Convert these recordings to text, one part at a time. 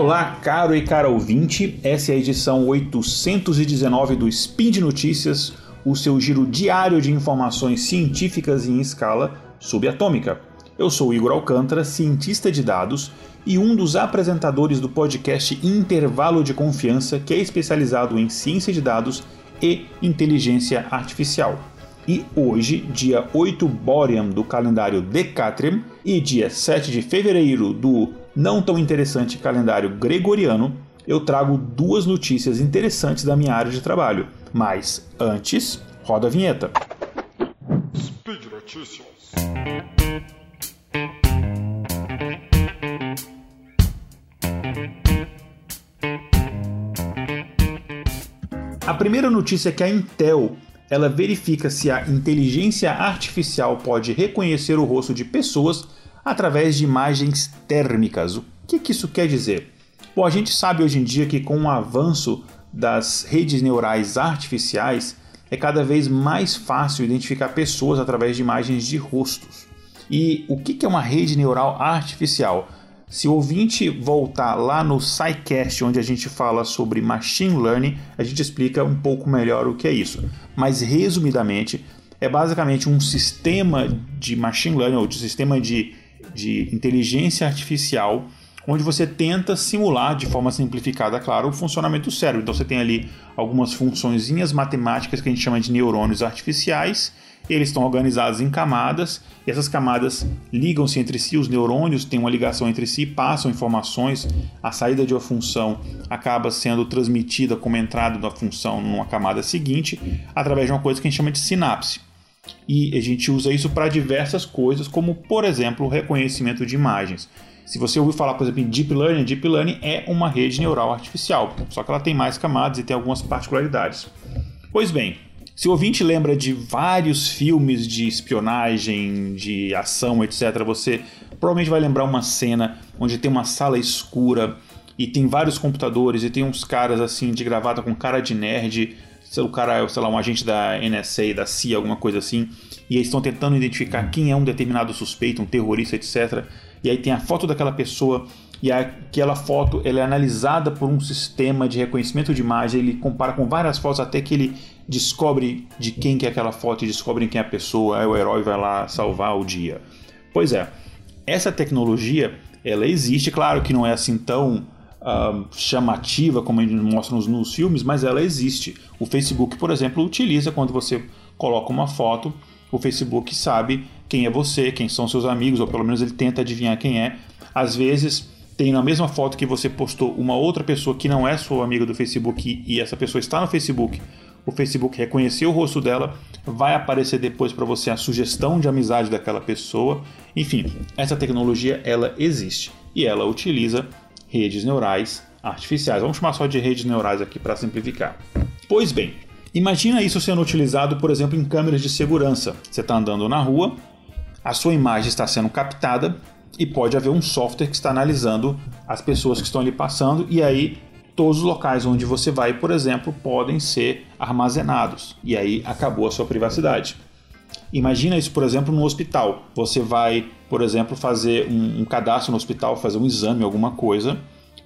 Olá, caro e cara ouvinte, essa é a edição 819 do Spin de Notícias, o seu giro diário de informações científicas em escala subatômica. Eu sou Igor Alcântara, cientista de dados e um dos apresentadores do podcast Intervalo de Confiança, que é especializado em ciência de dados e inteligência artificial. E hoje, dia 8 Boream do calendário Decatrium e dia 7 de fevereiro do não tão interessante calendário gregoriano, eu trago duas notícias interessantes da minha área de trabalho. Mas antes, roda a vinheta. Speed Notícias. A primeira notícia é que a Intel ela verifica se a inteligência artificial pode reconhecer o rosto de pessoas através de imagens térmicas. O que, que isso quer dizer? Bom, a gente sabe hoje em dia que com o avanço das redes neurais artificiais é cada vez mais fácil identificar pessoas através de imagens de rostos. E o que é uma rede neural artificial? Se o ouvinte voltar lá no SciCast, onde a gente fala sobre machine learning, a gente explica um pouco melhor o que é isso. Mas resumidamente, é basicamente um sistema de machine learning ou de sistema de, de inteligência artificial onde você tenta simular de forma simplificada, claro, o funcionamento do cérebro. Então você tem ali algumas funçõezinhas matemáticas que a gente chama de neurônios artificiais eles estão organizados em camadas e essas camadas ligam-se entre si, os neurônios têm uma ligação entre si, passam informações, a saída de uma função acaba sendo transmitida como entrada da função numa camada seguinte através de uma coisa que a gente chama de sinapse. E a gente usa isso para diversas coisas, como por exemplo o reconhecimento de imagens. Se você ouvir falar, por exemplo, em Deep Learning, Deep Learning é uma rede neural artificial, só que ela tem mais camadas e tem algumas particularidades. Pois bem, se o ouvinte lembra de vários filmes de espionagem, de ação, etc., você provavelmente vai lembrar uma cena onde tem uma sala escura e tem vários computadores e tem uns caras assim de gravata com cara de nerd, o cara é, sei lá, um agente da NSA, da CIA, alguma coisa assim, e eles estão tentando identificar quem é um determinado suspeito, um terrorista, etc. E aí tem a foto daquela pessoa e aquela foto ela é analisada por um sistema de reconhecimento de imagem, ele compara com várias fotos até que ele descobre de quem que é aquela foto e descobre quem é a pessoa, aí o herói vai lá salvar o dia. Pois é, essa tecnologia ela existe, claro que não é assim tão uh, chamativa como eles mostram nos, nos filmes, mas ela existe. O Facebook, por exemplo, utiliza quando você coloca uma foto, o Facebook sabe quem é você, quem são seus amigos, ou pelo menos ele tenta adivinhar quem é. Às vezes tem na mesma foto que você postou uma outra pessoa que não é sua amiga do Facebook e essa pessoa está no Facebook, o Facebook reconheceu o rosto dela, vai aparecer depois para você a sugestão de amizade daquela pessoa. Enfim, essa tecnologia ela existe e ela utiliza redes neurais artificiais. Vamos chamar só de redes neurais aqui para simplificar. Pois bem, imagina isso sendo utilizado, por exemplo, em câmeras de segurança. Você está andando na rua, a sua imagem está sendo captada e pode haver um software que está analisando as pessoas que estão ali passando e aí todos os locais onde você vai, por exemplo, podem ser armazenados e aí acabou a sua privacidade. Imagina isso, por exemplo, no hospital. Você vai, por exemplo, fazer um, um cadastro no hospital, fazer um exame, alguma coisa,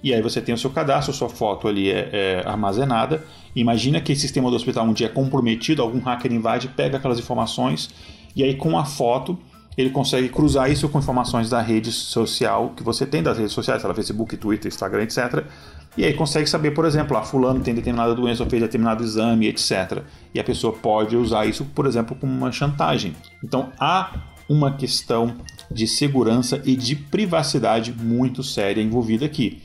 e aí você tem o seu cadastro, sua foto ali é, é, armazenada. Imagina que esse sistema do hospital um dia é comprometido, algum hacker invade, pega aquelas informações e aí com a foto ele consegue cruzar isso com informações da rede social que você tem das redes sociais, sei Facebook, Twitter, Instagram, etc. E aí consegue saber, por exemplo, ah, fulano tem determinada doença ou fez determinado exame, etc. E a pessoa pode usar isso, por exemplo, como uma chantagem. Então há uma questão de segurança e de privacidade muito séria envolvida aqui.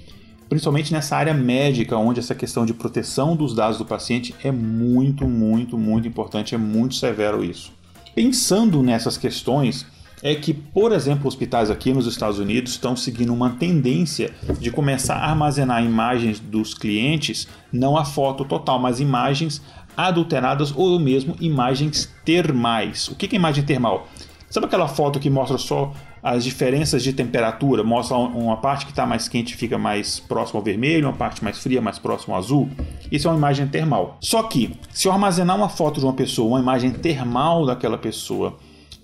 Principalmente nessa área médica, onde essa questão de proteção dos dados do paciente é muito, muito, muito importante, é muito severo isso. Pensando nessas questões, é que, por exemplo, hospitais aqui nos Estados Unidos estão seguindo uma tendência de começar a armazenar imagens dos clientes, não a foto total, mas imagens adulteradas ou mesmo imagens termais. O que é imagem termal? Sabe aquela foto que mostra só as diferenças de temperatura? Mostra uma parte que está mais quente fica mais próximo ao vermelho, uma parte mais fria mais próximo ao azul. Isso é uma imagem termal. Só que, se eu armazenar uma foto de uma pessoa, uma imagem termal daquela pessoa,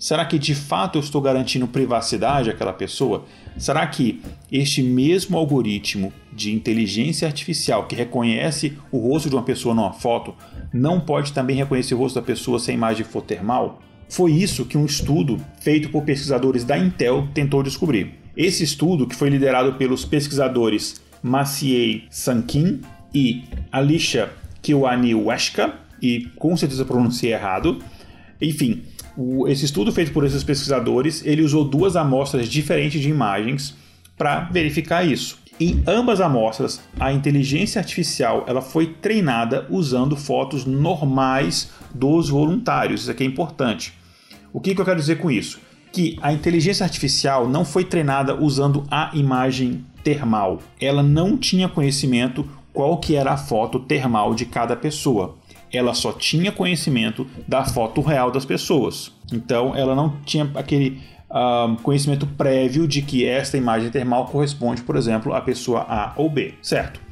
Será que de fato eu estou garantindo privacidade àquela pessoa? Será que este mesmo algoritmo de inteligência artificial que reconhece o rosto de uma pessoa numa foto não pode também reconhecer o rosto da pessoa se a imagem for termal? Foi isso que um estudo feito por pesquisadores da Intel tentou descobrir. Esse estudo, que foi liderado pelos pesquisadores Maciej Sankin e Alicia Kiwaniweshka, e com certeza pronunciei errado, enfim, o, esse estudo feito por esses pesquisadores, ele usou duas amostras diferentes de imagens para verificar isso. Em ambas amostras, a inteligência artificial ela foi treinada usando fotos normais dos voluntários. Isso aqui é importante. O que, que eu quero dizer com isso? Que a inteligência artificial não foi treinada usando a imagem termal. Ela não tinha conhecimento qual que era a foto termal de cada pessoa ela só tinha conhecimento da foto real das pessoas. Então ela não tinha aquele uh, conhecimento prévio de que esta imagem termal corresponde, por exemplo, à pessoa A ou B, certo?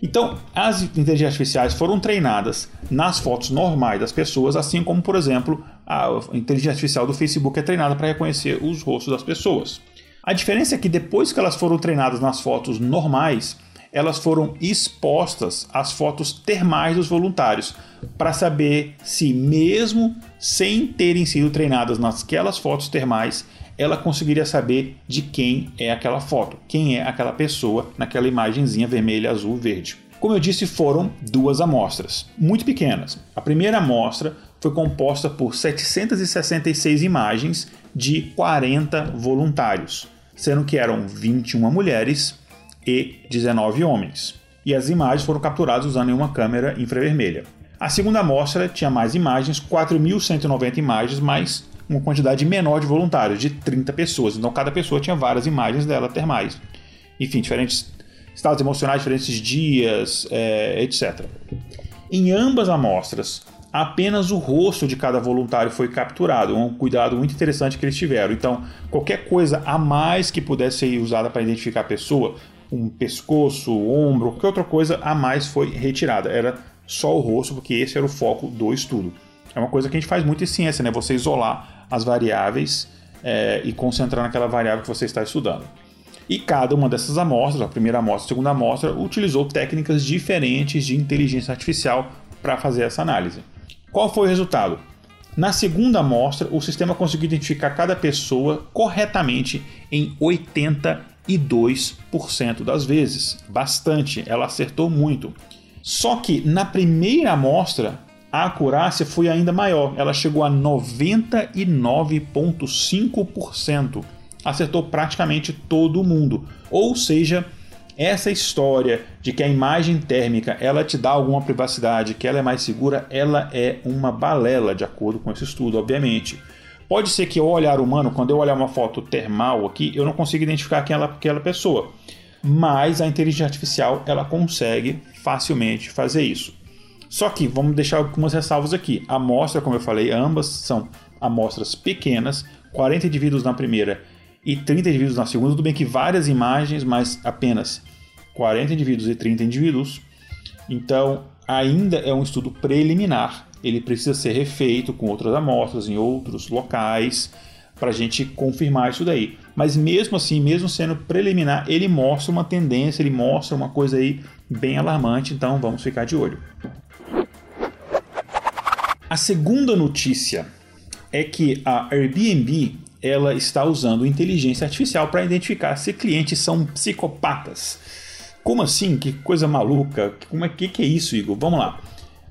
Então, as inteligências artificiais foram treinadas nas fotos normais das pessoas, assim como, por exemplo, a inteligência artificial do Facebook é treinada para reconhecer os rostos das pessoas. A diferença é que depois que elas foram treinadas nas fotos normais, elas foram expostas às fotos termais dos voluntários para saber se, mesmo sem terem sido treinadas naquelas fotos termais, ela conseguiria saber de quem é aquela foto, quem é aquela pessoa naquela imagenzinha vermelha, azul, verde. Como eu disse, foram duas amostras, muito pequenas. A primeira amostra foi composta por 766 imagens de 40 voluntários, sendo que eram 21 mulheres e 19 homens. E as imagens foram capturadas usando uma câmera infravermelha. A segunda amostra tinha mais imagens, 4.190 imagens, mais uma quantidade menor de voluntários, de 30 pessoas. Então cada pessoa tinha várias imagens dela termais. Enfim, diferentes estados emocionais, diferentes dias, é, etc. Em ambas amostras, apenas o rosto de cada voluntário foi capturado, um cuidado muito interessante que eles tiveram. Então, qualquer coisa a mais que pudesse ser usada para identificar a pessoa um pescoço, ombro, qualquer outra coisa a mais foi retirada. Era só o rosto, porque esse era o foco do estudo. É uma coisa que a gente faz muito em ciência, né? Você isolar as variáveis é, e concentrar naquela variável que você está estudando. E cada uma dessas amostras, a primeira amostra, a segunda amostra, utilizou técnicas diferentes de inteligência artificial para fazer essa análise. Qual foi o resultado? Na segunda amostra, o sistema conseguiu identificar cada pessoa corretamente em 80 2% das vezes. Bastante, ela acertou muito. Só que na primeira amostra, a acurácia foi ainda maior, ela chegou a 99,5%. Acertou praticamente todo mundo. Ou seja, essa história de que a imagem térmica ela te dá alguma privacidade, que ela é mais segura, ela é uma balela, de acordo com esse estudo, obviamente. Pode ser que ao olhar humano, quando eu olhar uma foto termal aqui, eu não consiga identificar aquela, aquela pessoa. Mas a inteligência artificial ela consegue facilmente fazer isso. Só que vamos deixar algumas ressalvas aqui. A amostra, como eu falei, ambas são amostras pequenas, 40 indivíduos na primeira e 30 indivíduos na segunda. Tudo bem que várias imagens, mas apenas 40 indivíduos e 30 indivíduos. Então, ainda é um estudo preliminar ele precisa ser refeito com outras amostras em outros locais para a gente confirmar isso daí. Mas mesmo assim, mesmo sendo preliminar, ele mostra uma tendência, ele mostra uma coisa aí bem alarmante, então vamos ficar de olho. A segunda notícia é que a Airbnb ela está usando inteligência artificial para identificar se clientes são psicopatas. Como assim? Que coisa maluca? Como é que, que é isso, Igor? Vamos lá.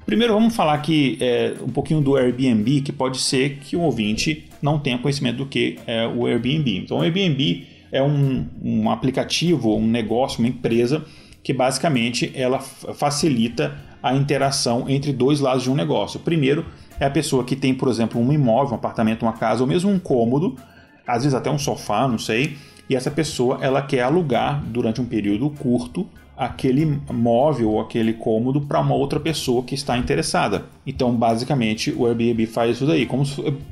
Primeiro vamos falar aqui é, um pouquinho do Airbnb, que pode ser que o ouvinte não tenha conhecimento do que é o Airbnb. Então o Airbnb é um, um aplicativo, um negócio, uma empresa que basicamente ela facilita a interação entre dois lados de um negócio. Primeiro é a pessoa que tem, por exemplo, um imóvel, um apartamento, uma casa, ou mesmo um cômodo, às vezes até um sofá, não sei, e essa pessoa ela quer alugar durante um período curto aquele móvel ou aquele cômodo para uma outra pessoa que está interessada. Então, basicamente, o Airbnb faz isso daí, como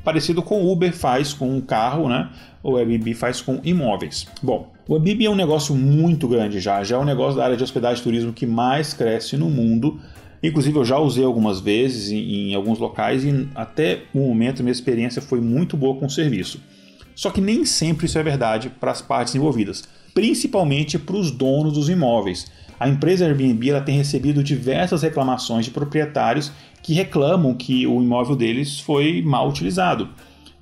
parecido com o Uber faz com o carro, né? O Airbnb faz com imóveis. Bom, o Airbnb é um negócio muito grande já, já é um negócio da área de hospedagem e turismo que mais cresce no mundo. Inclusive eu já usei algumas vezes em, em alguns locais e até o momento minha experiência foi muito boa com o serviço. Só que nem sempre isso é verdade para as partes envolvidas, principalmente para os donos dos imóveis. A empresa Airbnb ela tem recebido diversas reclamações de proprietários que reclamam que o imóvel deles foi mal utilizado.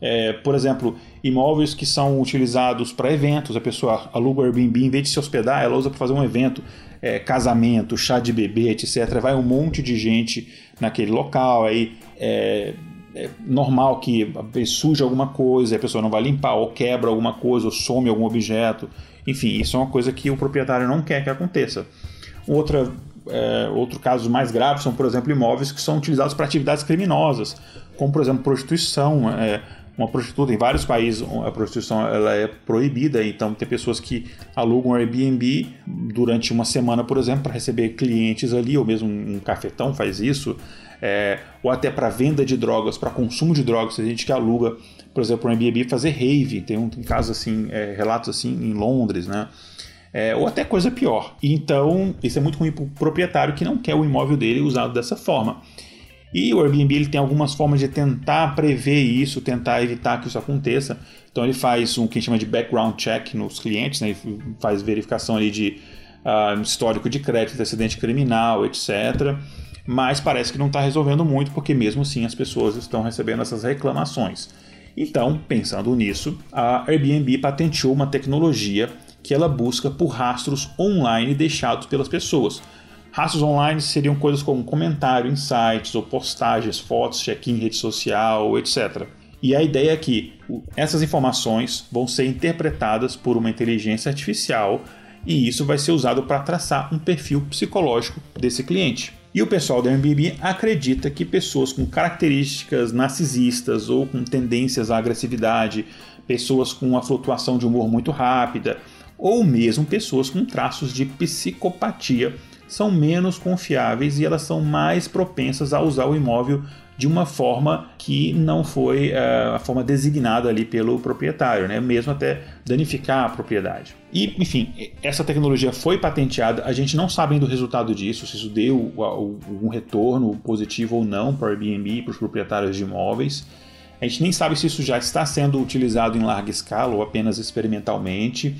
É, por exemplo, imóveis que são utilizados para eventos, a pessoa aluga o Airbnb, em vez de se hospedar, ela usa para fazer um evento, é, casamento, chá de bebê, etc. Vai um monte de gente naquele local, aí é, é normal que suja alguma coisa, a pessoa não vai limpar, ou quebra alguma coisa, ou some algum objeto. Enfim, isso é uma coisa que o proprietário não quer que aconteça. Outra, é, outro caso mais grave são, por exemplo, imóveis que são utilizados para atividades criminosas, como, por exemplo, prostituição. É, uma prostituta em vários países a prostituição ela é proibida então tem pessoas que alugam Airbnb durante uma semana por exemplo para receber clientes ali ou mesmo um cafetão faz isso é, ou até para venda de drogas para consumo de drogas tem gente que aluga por exemplo um Airbnb fazer rave tem um tem casos assim é, relatos assim em Londres né é, ou até coisa pior então isso é muito ruim para o proprietário que não quer o imóvel dele usado dessa forma e o Airbnb ele tem algumas formas de tentar prever isso, tentar evitar que isso aconteça. Então ele faz um que a gente chama de background check nos clientes, né? ele faz verificação ali de uh, histórico de crédito, acidente criminal, etc. Mas parece que não está resolvendo muito, porque mesmo assim as pessoas estão recebendo essas reclamações. Então, pensando nisso, a Airbnb patenteou uma tecnologia que ela busca por rastros online deixados pelas pessoas. Rastros online seriam coisas como comentário em sites ou postagens, fotos, check-in em rede social, etc. E a ideia é que essas informações vão ser interpretadas por uma inteligência artificial e isso vai ser usado para traçar um perfil psicológico desse cliente. E o pessoal da Airbnb acredita que pessoas com características narcisistas ou com tendências à agressividade, pessoas com uma flutuação de humor muito rápida, ou mesmo pessoas com traços de psicopatia são menos confiáveis e elas são mais propensas a usar o imóvel de uma forma que não foi uh, a forma designada ali pelo proprietário, né? mesmo até danificar a propriedade. E, enfim, essa tecnologia foi patenteada, a gente não sabe ainda o resultado disso, se isso deu um retorno positivo ou não para o Airbnb, para os proprietários de imóveis. A gente nem sabe se isso já está sendo utilizado em larga escala ou apenas experimentalmente.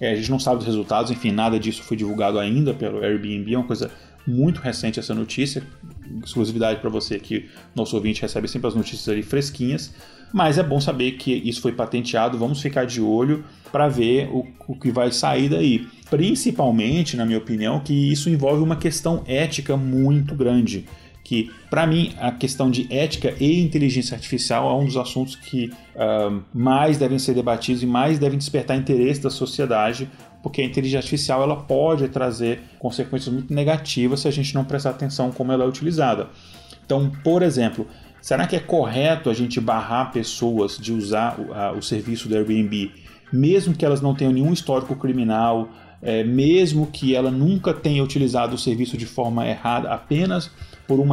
É, a gente não sabe os resultados, enfim, nada disso foi divulgado ainda pelo Airbnb, é uma coisa muito recente essa notícia, exclusividade para você que nosso ouvinte recebe sempre as notícias ali fresquinhas, mas é bom saber que isso foi patenteado, vamos ficar de olho para ver o, o que vai sair daí. Principalmente, na minha opinião, que isso envolve uma questão ética muito grande que, para mim, a questão de ética e inteligência artificial é um dos assuntos que uh, mais devem ser debatidos e mais devem despertar interesse da sociedade, porque a inteligência artificial ela pode trazer consequências muito negativas se a gente não prestar atenção como ela é utilizada. Então, por exemplo, será que é correto a gente barrar pessoas de usar o, o serviço do Airbnb, mesmo que elas não tenham nenhum histórico criminal, é, mesmo que ela nunca tenha utilizado o serviço de forma errada, apenas por um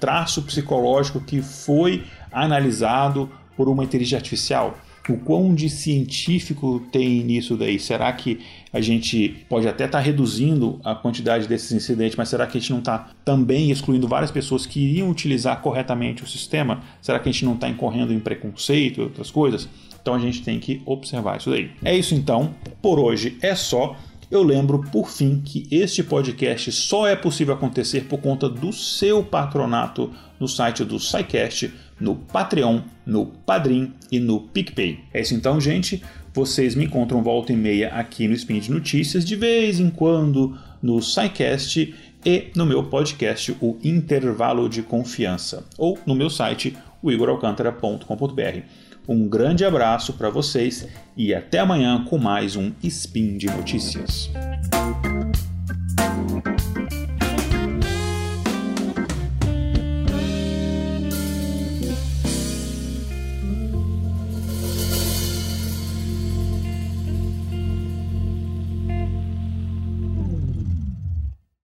traço psicológico que foi analisado por uma inteligência artificial? O quão de científico tem nisso daí? Será que a gente pode até estar tá reduzindo a quantidade desses incidentes, mas será que a gente não está também excluindo várias pessoas que iriam utilizar corretamente o sistema? Será que a gente não está incorrendo em preconceito e outras coisas? Então a gente tem que observar isso daí. É isso então, por hoje é só. Eu lembro, por fim, que este podcast só é possível acontecer por conta do seu patronato no site do SciCast, no Patreon, no Padrim e no PicPay. É isso então, gente. Vocês me encontram volta e meia aqui no Spin de Notícias, de vez em quando no SciCast e no meu podcast, o Intervalo de Confiança, ou no meu site, o igoralcantara.com.br. Um grande abraço para vocês e até amanhã com mais um Spin de Notícias.